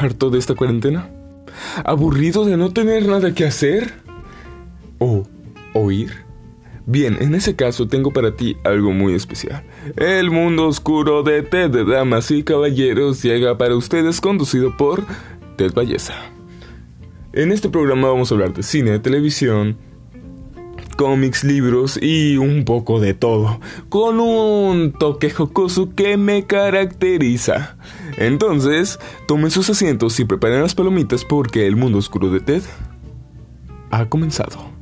harto de esta cuarentena? ¿Aburrido de no tener nada que hacer? ¿O oír? Bien, en ese caso tengo para ti algo muy especial. El mundo oscuro de Ted de Damas y Caballeros llega para ustedes conducido por Ted Valleza. En este programa vamos a hablar de cine, televisión, cómics, libros y un poco de todo, con un toque jocoso que me caracteriza. Entonces, tomen sus asientos y preparen las palomitas porque el mundo oscuro de Ted ha comenzado.